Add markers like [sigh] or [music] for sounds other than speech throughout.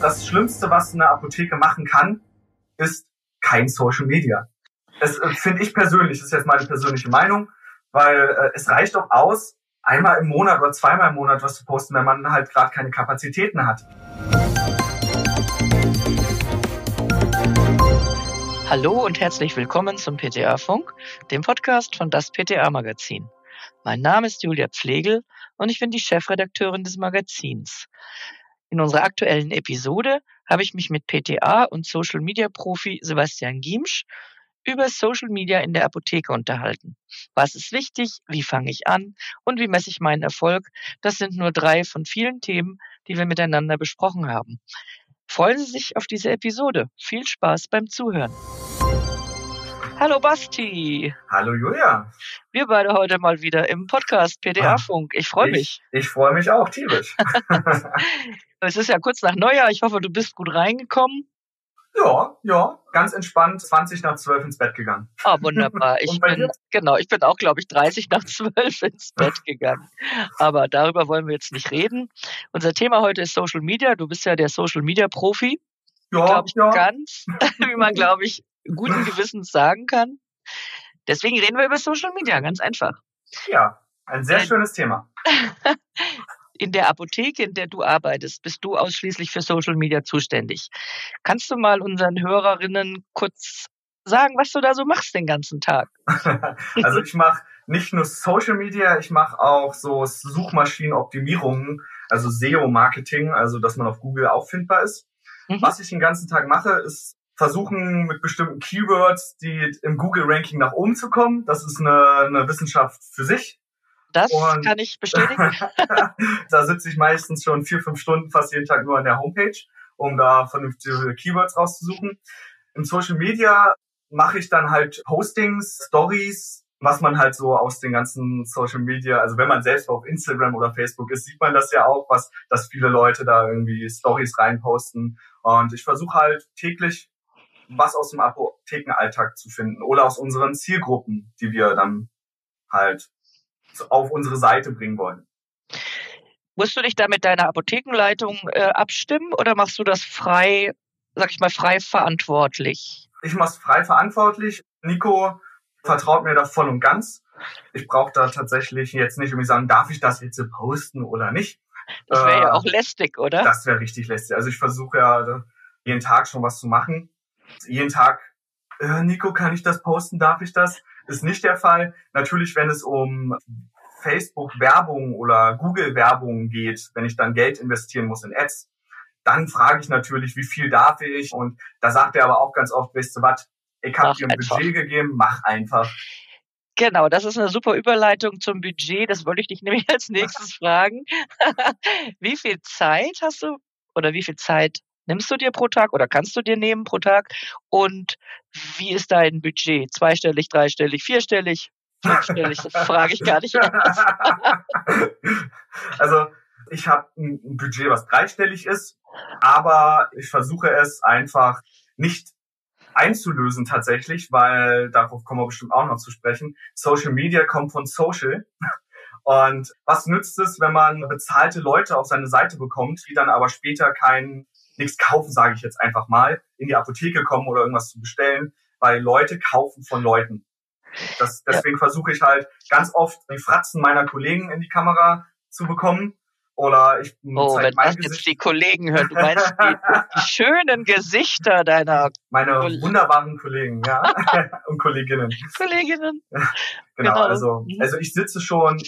das Schlimmste, was eine Apotheke machen kann, ist kein Social Media. Das äh, finde ich persönlich, das ist jetzt meine persönliche Meinung, weil äh, es reicht doch aus, einmal im Monat oder zweimal im Monat was zu posten, wenn man halt gerade keine Kapazitäten hat. Hallo und herzlich willkommen zum PTA Funk, dem Podcast von das PTA Magazin. Mein Name ist Julia Pflegel und ich bin die Chefredakteurin des Magazins. In unserer aktuellen Episode habe ich mich mit PTA und Social Media Profi Sebastian Giemsch über Social Media in der Apotheke unterhalten. Was ist wichtig? Wie fange ich an? Und wie messe ich meinen Erfolg? Das sind nur drei von vielen Themen, die wir miteinander besprochen haben. Freuen Sie sich auf diese Episode. Viel Spaß beim Zuhören. Hallo Basti. Hallo Julia. Wir beide heute mal wieder im Podcast PDA-Funk. Ich freue mich. Ich, ich freue mich auch tierisch. [laughs] es ist ja kurz nach Neujahr. Ich hoffe, du bist gut reingekommen. Ja, ja, ganz entspannt 20 nach 12 ins Bett gegangen. Ah, wunderbar. [laughs] Ich bin, genau, ich bin auch, glaube ich, 30 nach 12 ins Bett gegangen. Aber darüber wollen wir jetzt nicht reden. Unser Thema heute ist Social Media. Du bist ja der Social Media Profi. Ja, glaube ich, ja. ganz, [laughs] wie man, glaube ich, guten Gewissens sagen kann. Deswegen reden wir über Social Media, ganz einfach. Ja, ein sehr schönes Thema. [laughs] in der Apotheke, in der du arbeitest, bist du ausschließlich für Social Media zuständig. Kannst du mal unseren Hörerinnen kurz sagen, was du da so machst den ganzen Tag? [laughs] also ich mache nicht nur Social Media, ich mache auch so Suchmaschinenoptimierungen, also SEO-Marketing, also dass man auf Google auffindbar ist. Mhm. Was ich den ganzen Tag mache, ist versuchen mit bestimmten Keywords, die im Google-Ranking nach oben zu kommen. Das ist eine, eine Wissenschaft für sich. Das und kann ich bestätigen. [laughs] da sitze ich meistens schon vier, fünf Stunden fast jeden Tag nur an der Homepage, um da vernünftige Keywords rauszusuchen. Im Social Media mache ich dann halt Postings, Stories, was man halt so aus den ganzen Social Media, also wenn man selbst auf Instagram oder Facebook ist, sieht man das ja auch, was, dass viele Leute da irgendwie Stories reinposten. Und ich versuche halt täglich was aus dem Apothekenalltag zu finden oder aus unseren Zielgruppen, die wir dann halt auf unsere Seite bringen wollen. Musst du dich da mit deiner Apothekenleitung äh, abstimmen oder machst du das frei, sag ich mal, frei verantwortlich? Ich mache es frei verantwortlich. Nico vertraut mir da voll und ganz. Ich brauche da tatsächlich jetzt nicht irgendwie sagen, darf ich das jetzt posten oder nicht. Das wäre äh, ja auch lästig, oder? Das wäre richtig lästig. Also ich versuche ja jeden Tag schon was zu machen. Jeden Tag, äh, Nico, kann ich das posten? Darf ich das? ist nicht der Fall. Natürlich, wenn es um Facebook-Werbung oder Google-Werbung geht, wenn ich dann Geld investieren muss in Ads, dann frage ich natürlich, wie viel darf ich? Und da sagt er aber auch ganz oft, weißt du was, ich habe dir ein einfach. Budget gegeben, mach einfach. Genau, das ist eine super Überleitung zum Budget. Das wollte ich dich [laughs] nämlich als [laughs] nächstes fragen. [laughs] wie viel Zeit hast du oder wie viel Zeit nimmst du dir pro Tag oder kannst du dir nehmen pro Tag? Und wie ist dein Budget? Zweistellig, dreistellig, vierstellig, fünfstellig? Das [laughs] frage ich gar nicht [laughs] also ich habe ein Budget, was dreistellig ist, aber ich versuche es einfach nicht einzulösen tatsächlich, weil darauf kommen wir bestimmt auch noch zu sprechen. Social Media kommt von Social. Und was nützt es, wenn man bezahlte Leute auf seine Seite bekommt, die dann aber später keinen nichts kaufen, sage ich jetzt einfach mal, in die Apotheke kommen oder irgendwas zu bestellen, weil Leute kaufen von Leuten. Das, deswegen ja. versuche ich halt ganz oft die Fratzen meiner Kollegen in die Kamera zu bekommen. Oder ich oh, wenn mein das Gesicht. jetzt die Kollegen hören, du meinst die, [laughs] die schönen Gesichter deiner meine Koll wunderbaren Kollegen, ja [laughs] und Kolleginnen. Kolleginnen. genau, genau, also mhm. also ich sitze schon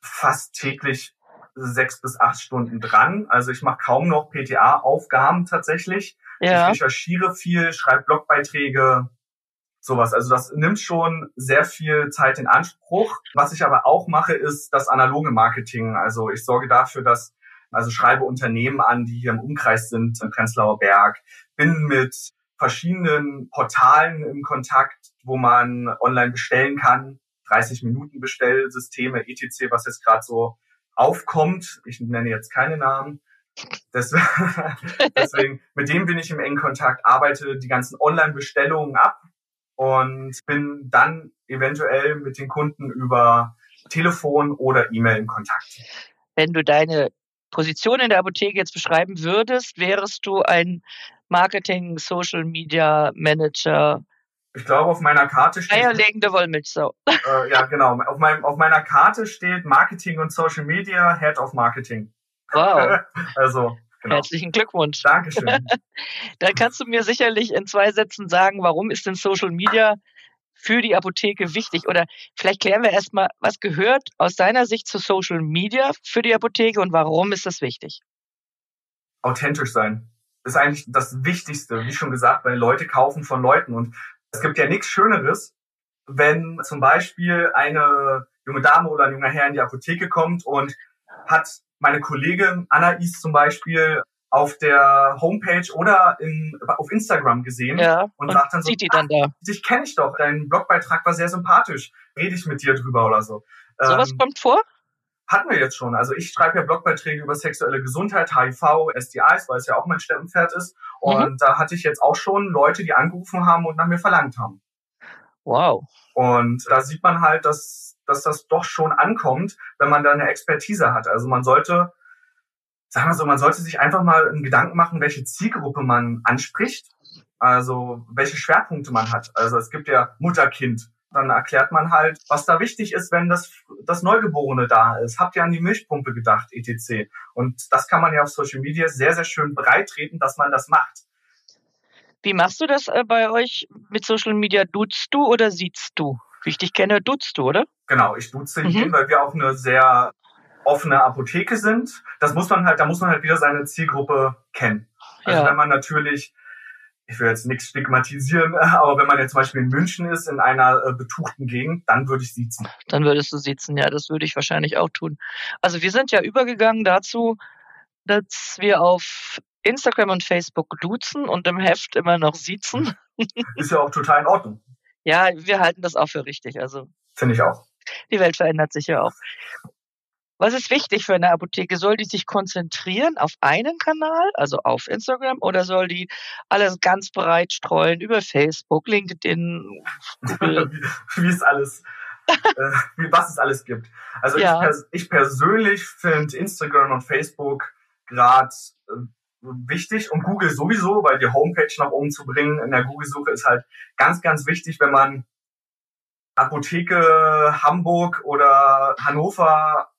fast täglich sechs bis acht Stunden dran. Also ich mache kaum noch PTA-Aufgaben tatsächlich. Ja. Ich recherchiere viel, schreibe Blogbeiträge, sowas. Also das nimmt schon sehr viel Zeit in Anspruch. Was ich aber auch mache, ist das analoge Marketing. Also ich sorge dafür, dass, also schreibe Unternehmen an, die hier im Umkreis sind, im Prenzlauer Berg, bin mit verschiedenen Portalen im Kontakt, wo man online bestellen kann. 30 Minuten Bestellsysteme, etc., was jetzt gerade so aufkommt. Ich nenne jetzt keine Namen. [laughs] Deswegen, mit dem bin ich im engen Kontakt, arbeite die ganzen Online-Bestellungen ab und bin dann eventuell mit den Kunden über Telefon oder E-Mail in Kontakt. Wenn du deine Position in der Apotheke jetzt beschreiben würdest, wärst du ein Marketing, Social Media Manager. Ich glaube, auf meiner Karte steht. Eierlegende Wollmilchsau. [laughs] Äh, ja, genau. Auf, meinem, auf meiner Karte steht Marketing und Social Media, Head of Marketing. Wow. [laughs] also, Genau. Herzlichen Glückwunsch. Dankeschön. [laughs] Dann kannst du mir sicherlich in zwei Sätzen sagen, warum ist denn Social Media für die Apotheke wichtig? Oder vielleicht klären wir erstmal, was gehört aus deiner Sicht zu Social Media für die Apotheke und warum ist das wichtig? Authentisch sein. Das ist eigentlich das Wichtigste, wie schon gesagt, weil Leute kaufen von Leuten. Und es gibt ja nichts Schöneres, wenn zum Beispiel eine junge Dame oder ein junger Herr in die Apotheke kommt und hat meine Kollegin Anais zum Beispiel auf der Homepage oder in, auf Instagram gesehen ja, und, und sagt dann so, die dann da. dich kenne ich doch, dein Blogbeitrag war sehr sympathisch, rede ich mit dir drüber oder so. Sowas ähm, kommt vor? Hatten wir jetzt schon. Also ich schreibe ja Blogbeiträge über sexuelle Gesundheit, HIV, SDIs, weil es ja auch mein Steppenpferd ist. Mhm. Und mhm. da hatte ich jetzt auch schon Leute, die angerufen haben und nach mir verlangt haben. Wow. Und da sieht man halt, dass dass das doch schon ankommt, wenn man da eine Expertise hat. Also man sollte, sagen wir so, man sollte sich einfach mal einen Gedanken machen, welche Zielgruppe man anspricht, also welche Schwerpunkte man hat. Also es gibt ja Mutter-Kind. Dann erklärt man halt, was da wichtig ist, wenn das, das Neugeborene da ist. Habt ihr an die Milchpumpe gedacht, etc. Und das kann man ja auf Social Media sehr, sehr schön breit treten, dass man das macht. Wie machst du das äh, bei euch mit Social Media? Duzt du oder siehst du? Wie ich dich kenne, duzt du, oder? Genau, ich duze ihn, mhm. weil wir auch eine sehr offene Apotheke sind. Das muss man halt, da muss man halt wieder seine Zielgruppe kennen. Also ja. wenn man natürlich, ich will jetzt nichts stigmatisieren, [laughs] aber wenn man jetzt zum Beispiel in München ist, in einer äh, betuchten Gegend, dann würde ich sitzen. Dann würdest du sitzen, ja, das würde ich wahrscheinlich auch tun. Also wir sind ja übergegangen dazu, dass wir auf Instagram und Facebook duzen und im Heft immer noch sitzen. [laughs] Ist ja auch total in Ordnung. Ja, wir halten das auch für richtig. Also finde ich auch. Die Welt verändert sich ja auch. Was ist wichtig für eine Apotheke? Soll die sich konzentrieren auf einen Kanal, also auf Instagram, oder soll die alles ganz breit streuen über Facebook, LinkedIn, Google? [laughs] wie, es alles, äh, wie, was es alles gibt. Also ja. ich, pers ich, persönlich finde Instagram und Facebook gerade äh, wichtig und Google sowieso, weil die Homepage nach oben zu bringen in der Google-Suche ist halt ganz, ganz wichtig, wenn man Apotheke Hamburg oder Hannover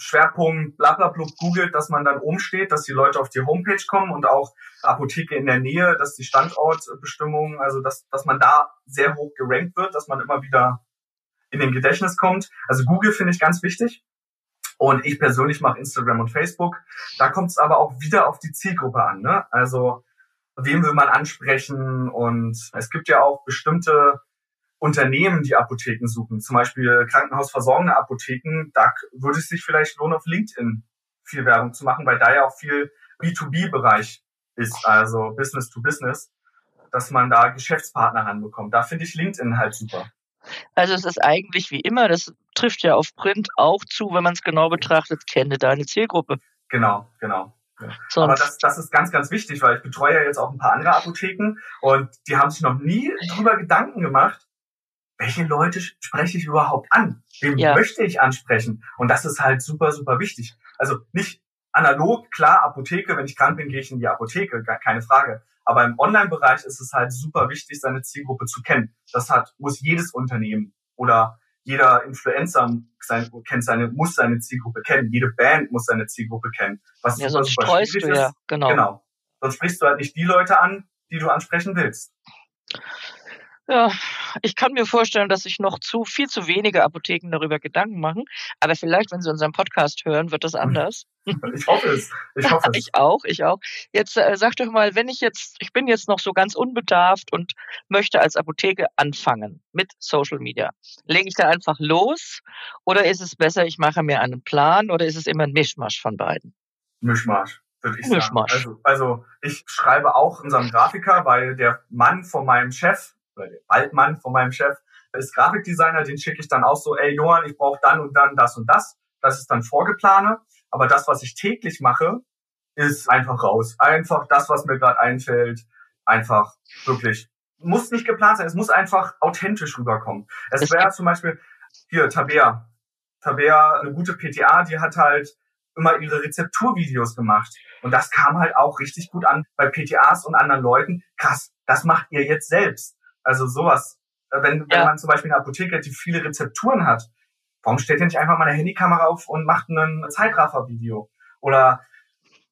Schwerpunkt blablabla googelt, dass man dann oben steht, dass die Leute auf die Homepage kommen und auch Apotheke in der Nähe, dass die Standortbestimmungen, also dass, dass man da sehr hoch gerankt wird, dass man immer wieder in den Gedächtnis kommt. Also Google finde ich ganz wichtig. Und ich persönlich mache Instagram und Facebook. Da kommt es aber auch wieder auf die Zielgruppe an. Ne? Also wem will man ansprechen? Und es gibt ja auch bestimmte Unternehmen, die Apotheken suchen, zum Beispiel krankenhausversorgende Apotheken, da würde es sich vielleicht lohnen, auf LinkedIn viel Werbung zu machen, weil da ja auch viel B2B-Bereich ist, also Business to Business, dass man da Geschäftspartner ranbekommt. Da finde ich LinkedIn halt super. Also es ist eigentlich wie immer, das trifft ja auf Print auch zu, wenn man es genau betrachtet, kenne deine Zielgruppe. Genau, genau. Ja. Aber das, das ist ganz, ganz wichtig, weil ich betreue ja jetzt auch ein paar andere Apotheken und die haben sich noch nie drüber Gedanken gemacht, welche Leute spreche ich überhaupt an? Wem ja. möchte ich ansprechen? Und das ist halt super, super wichtig. Also nicht analog, klar, Apotheke, wenn ich krank bin, gehe ich in die Apotheke, gar keine Frage. Aber im Online-Bereich ist es halt super wichtig, seine Zielgruppe zu kennen. Das hat, muss jedes Unternehmen oder jeder Influencer sein, kennt seine, muss seine Zielgruppe kennen. Jede Band muss seine Zielgruppe kennen. Was ja, sonst streust du ja, genau. Genau. Sonst sprichst du halt nicht die Leute an, die du ansprechen willst. Ja, ich kann mir vorstellen, dass sich noch zu viel zu wenige Apotheken darüber Gedanken machen. Aber vielleicht, wenn sie unseren Podcast hören, wird das anders. [laughs] Ich hoffe es. Ich hoffe es. [laughs] ich auch, ich auch. Jetzt äh, sag doch mal, wenn ich jetzt, ich bin jetzt noch so ganz unbedarft und möchte als Apotheke anfangen mit Social Media. Lege ich da einfach los oder ist es besser, ich mache mir einen Plan oder ist es immer ein Mischmasch von beiden? Mischmasch würde ich sagen. Also, also ich schreibe auch unserem Grafiker, weil der Mann von meinem Chef Waldmann von meinem Chef ist Grafikdesigner, den schicke ich dann auch so, ey Johann, ich brauche dann und dann das und das. Das ist dann vorgeplane. Aber das, was ich täglich mache, ist einfach raus. Einfach das, was mir gerade einfällt, einfach wirklich. Muss nicht geplant sein, es muss einfach authentisch rüberkommen. Es wäre zum Beispiel hier Tabea. Tabea, eine gute PTA, die hat halt immer ihre Rezepturvideos gemacht. Und das kam halt auch richtig gut an bei PTAs und anderen Leuten. Krass, das macht ihr jetzt selbst. Also sowas. Äh, wenn, ja. wenn man zum Beispiel eine Apotheke, die viele Rezepturen hat, warum stellt ihr nicht einfach mal eine Handykamera auf und macht ein Zeitraffer-Video? Oder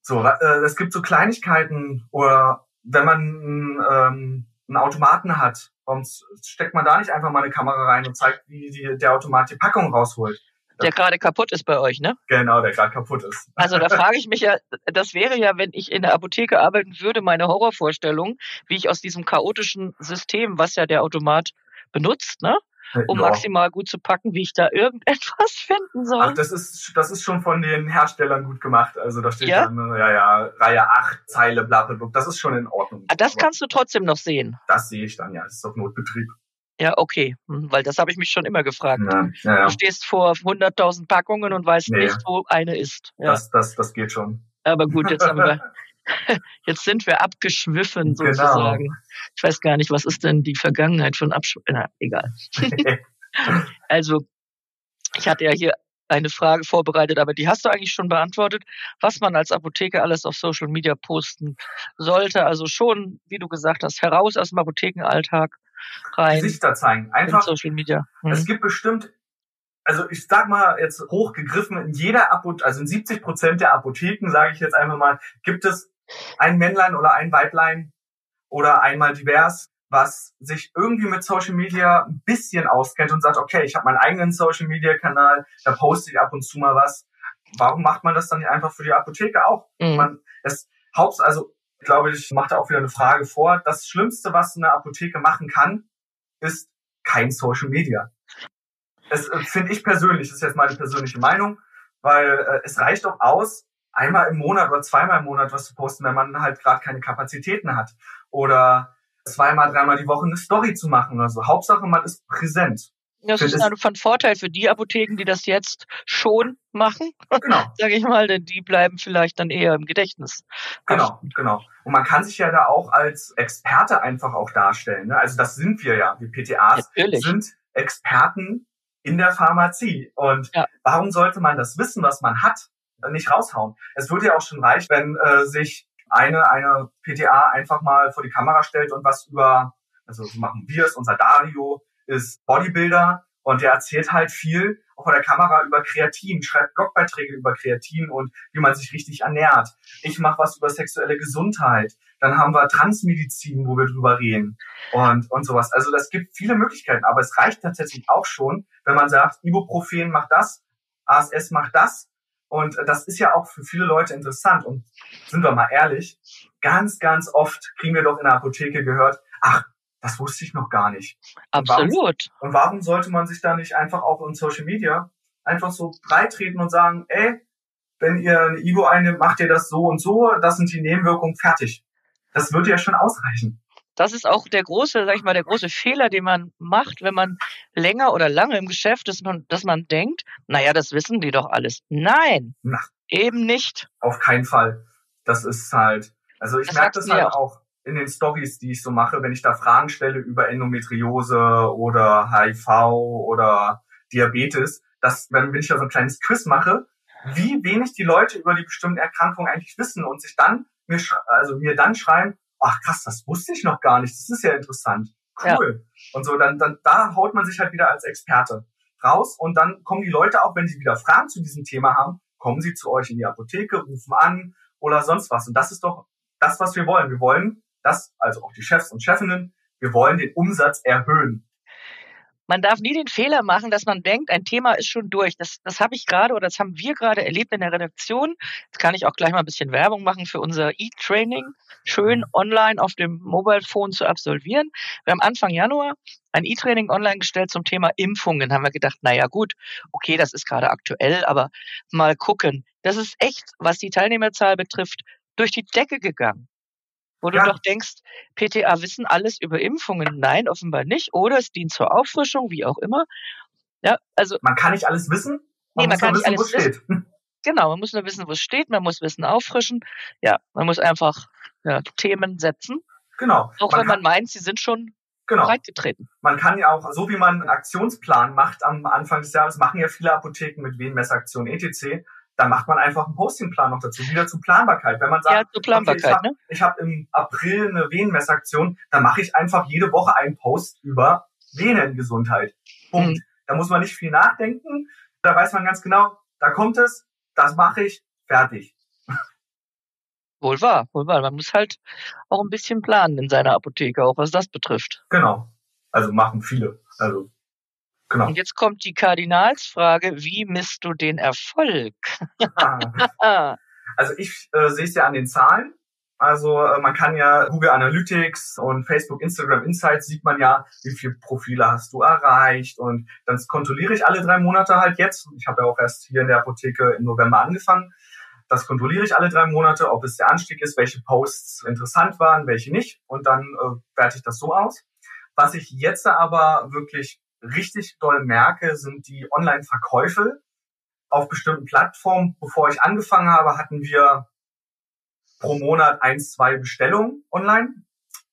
so, äh, es gibt so Kleinigkeiten oder wenn man ähm, einen Automaten hat, warum steckt man da nicht einfach mal eine Kamera rein und zeigt, wie die, der Automat die Packung rausholt? Der gerade kaputt ist bei euch, ne? Genau, der gerade kaputt ist. [laughs] Also da frage ich mich ja, das wäre ja, wenn ich in der Apotheke arbeiten würde, meine Horrorvorstellung, wie ich aus diesem chaotischen System, was ja der Automat benutzt, ne? um ja. maximal gut zu packen, wie ich da irgendetwas [laughs] finden soll. Ach, das ist, das ist schon von den Herstellern gut gemacht. Also da steht ja? dann, ja, ja, Reihe 8, Zeile, bla, bla, bla. Das ist schon in Ordnung. Ah, das kannst du trotzdem noch sehen. Das sehe ich dann, ja. Das ist auf Notbetrieb. Ja, okay, hm, weil das habe ich mich schon immer gefragt. Ja, ja, ja. Du stehst vor 100.000 Packungen und weißt nee. nicht, wo eine ist. Das, das, das geht schon. Aber gut, jetzt haben wir [laughs] Jetzt sind wir abgeschwiffen genau. sozusagen. Genau. Ich weiß gar nicht, was ist denn die Vergangenheit von Abschwiffen? Na, egal. [laughs] also, ich hatte ja hier eine Frage vorbereitet, aber die hast du eigentlich schon beantwortet, was man als Apotheker alles auf Social Media posten sollte. Also schon, wie du gesagt hast, heraus aus dem Apothekenalltag rein. Gesichter zeigen. Einfach. Social Media. Hm. Es gibt bestimmt also ich sag mal jetzt hochgegriffen, in jeder Apotheke, also in 70 Prozent der Apotheken, sage ich jetzt einfach mal, gibt es ein Männlein oder ein Weiblein oder einmal divers, was sich irgendwie mit Social Media ein bisschen auskennt und sagt, okay, ich habe meinen eigenen Social Media Kanal, da poste ich ab und zu mal was. Warum macht man das dann nicht einfach für die Apotheke auch? Mhm. Man, Haupt, also glaube ich, macht da auch wieder eine Frage vor. Das Schlimmste, was eine Apotheke machen kann, ist kein Social Media. Das äh, finde ich persönlich, das ist jetzt meine persönliche Meinung, weil äh, es reicht doch aus, einmal im Monat oder zweimal im Monat was zu posten, wenn man halt gerade keine Kapazitäten hat. Oder zweimal, dreimal die Woche eine Story zu machen oder so. Hauptsache, man ist präsent. Das ist dann von Vorteil für die Apotheken, die das jetzt schon machen. [laughs] Genau. Sage ich mal, denn die bleiben vielleicht dann eher im Gedächtnis. Genau, genau. Und man kann sich ja da auch als Experte einfach auch darstellen. Ne? Also das sind wir ja. Wir PTAs Natürlich. sind Experten in der Pharmazie. Und ja. warum sollte man das Wissen, was man hat, nicht raushauen. Es würde ja auch schon reichen, wenn äh, sich eine, eine PTA einfach mal vor die Kamera stellt und was über, also so machen wir es, unser Dario ist Bodybuilder und der erzählt halt viel auch vor der Kamera über Kreatin, schreibt Blogbeiträge über Kreatin und wie man sich richtig ernährt. Ich mache was über sexuelle Gesundheit. Dann haben wir Transmedizin, wo wir drüber reden und, und sowas. Also das gibt viele Möglichkeiten, aber es reicht tatsächlich auch schon, wenn man sagt, Ibuprofen macht das, ASS macht das und das ist ja auch für viele Leute interessant. Und sind wir mal ehrlich, ganz, ganz oft kriegen wir doch in der Apotheke gehört, ach, das wusste ich noch gar nicht. Absolut. Und warum, und warum sollte man sich da nicht einfach auch in Social Media einfach so breitreten und sagen, ey, wenn ihr eine Ivo einnimmt, macht ihr das so und so, das sind die Nebenwirkungen, fertig. Das würde ja schon ausreichen. Das ist auch der große, sag ich mal, der große Fehler, den man macht, wenn man länger oder lange im Geschäft ist, dass man denkt, naja, das wissen die doch alles. Nein, Na, eben nicht. Auf keinen Fall. Das ist halt, also ich merke das halt auch. auch in den Stories, die ich so mache, wenn ich da Fragen stelle über Endometriose oder HIV oder Diabetes, dass wenn, wenn ich da so ein kleines Quiz mache, wie wenig die Leute über die bestimmten Erkrankungen eigentlich wissen und sich dann mir, also mir dann schreiben, ach krass, das wusste ich noch gar nicht, das ist ja interessant. Cool. Ja. Und so, dann, dann, da haut man sich halt wieder als Experte raus und dann kommen die Leute auch, wenn sie wieder Fragen zu diesem Thema haben, kommen sie zu euch in die Apotheke, rufen an oder sonst was. Und das ist doch das, was wir wollen. Wir wollen das, also auch die Chefs und Chefinnen, wir wollen den Umsatz erhöhen man darf nie den Fehler machen, dass man denkt, ein Thema ist schon durch. Das, das habe ich gerade oder das haben wir gerade erlebt in der Redaktion. Jetzt kann ich auch gleich mal ein bisschen Werbung machen für unser E-Training, schön online auf dem Mobile Phone zu absolvieren. Wir haben Anfang Januar ein E-Training online gestellt zum Thema Impfungen. Haben wir gedacht, naja gut, okay, das ist gerade aktuell, aber mal gucken. Das ist echt, was die Teilnehmerzahl betrifft, durch die Decke gegangen wo ja. du doch denkst, PTA wissen alles über Impfungen. Nein, offenbar nicht. Oder es dient zur Auffrischung, wie auch immer. Ja, also. Man kann nicht alles wissen. Man nee, man kann wissen, nicht alles wissen. Steht. Genau, man muss nur wissen, wo es steht. Man muss Wissen auffrischen. Ja, man muss einfach ja, Themen setzen. Genau. Auch man wenn man meint, sie sind schon genau. breitgetreten. Man kann ja auch, so wie man einen Aktionsplan macht am Anfang des Jahres, machen ja viele Apotheken mit Venenmessaktion etc., dann macht man einfach einen Postingplan noch dazu, wieder zur Planbarkeit. Wenn man sagt, ja, zur Planbarkeit, okay, ich habe ne? hab im April eine Venenmessaktion, dann mache ich einfach jede Woche einen Post über Venengesundheit. Punkt. Mhm. Da muss man nicht viel nachdenken. Da weiß man ganz genau, da kommt es, das mache ich, fertig. [laughs] Wohl wahr, wohl wahr. Man muss halt auch ein bisschen planen in seiner Apotheke, auch was das betrifft. Genau. Also machen viele. Also Genau. Und jetzt kommt die Kardinalsfrage, wie misst du den Erfolg? also ich äh, sehe es ja an den Zahlen. Also äh, man kann ja Google Analytics und Facebook, Instagram Insights sieht man ja, wie viele Profile hast du erreicht und dann kontrolliere ich alle drei Monate halt jetzt. Ich habe ja auch erst hier in der Apotheke im November angefangen. Das kontrolliere ich alle drei Monate, ob es der Anstieg ist, welche Posts interessant waren, welche nicht und dann äh, werte ich das so aus. Was ich jetzt aber wirklich richtig doll merke, sind die Online-Verkäufe auf bestimmten Plattformen. Bevor ich angefangen habe, hatten wir pro Monat eins, zwei Bestellungen online.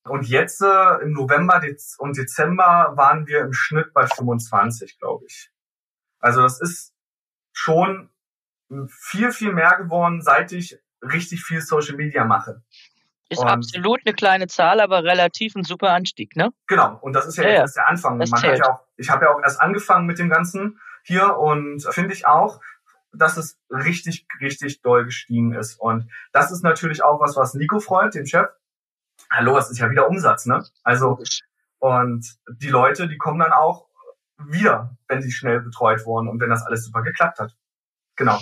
Und jetzt äh, im November und Dezember waren wir im Schnitt bei 25, glaube ich. Also das ist schon viel, viel mehr geworden, seit ich richtig viel Social Media mache. Ist und absolut eine kleine Zahl, aber relativ ein super Anstieg, ne? Genau, und das ist ja, ja erst der Anfang. Man hat ja auch, ich habe ja auch erst angefangen mit dem Ganzen hier und finde ich auch, dass es richtig, richtig doll gestiegen ist. Und das ist natürlich auch was, was Nico freut, dem Chef. Hallo, es ist ja wieder Umsatz, ne? Also, und die Leute, die kommen dann auch wieder, wenn sie schnell betreut wurden und wenn das alles super geklappt hat. Genau.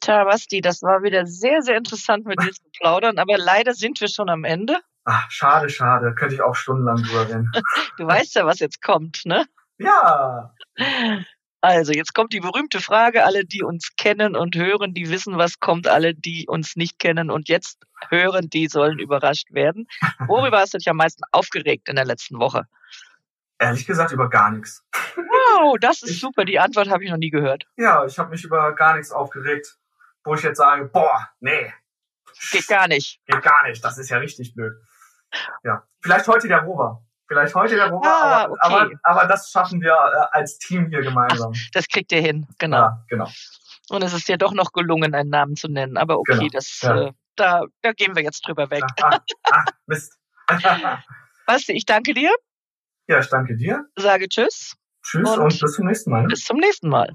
Tja, Basti, das war wieder sehr, sehr interessant mit dir zu plaudern, aber leider sind wir schon am Ende. Ach, schade, schade. Könnte ich auch stundenlang drüber reden. [laughs] du weißt ja, was jetzt kommt, ne? Ja. Also, jetzt kommt die berühmte Frage. Alle, die uns kennen und hören, die wissen, was kommt. Alle, die uns nicht kennen und jetzt hören, die sollen überrascht werden. Worüber hast du dich am meisten aufgeregt in der letzten Woche? Ehrlich gesagt über gar nichts. Wow, das ist ich, super. Die Antwort habe ich noch nie gehört. Ja, ich habe mich über gar nichts aufgeregt, wo ich jetzt sage, boah, nee. Geht gar nicht. Geht gar nicht. Das ist ja richtig blöd. Ja, vielleicht heute der Rover. Vielleicht heute der Rover, ah, aber, okay. aber, aber, das schaffen wir äh, als Team hier gemeinsam. Das kriegt ihr hin, genau. Ja, genau. Und es ist ja doch noch gelungen, einen Namen zu nennen. Aber okay, genau. das, ja. äh, da, da gehen wir jetzt drüber weg. Ah, ah, [laughs] Mist. [laughs] Basti, ich danke dir. Ja, ich danke dir. Sage Tschüss. Tschüss und, und bis zum nächsten Mal. Bis zum nächsten Mal.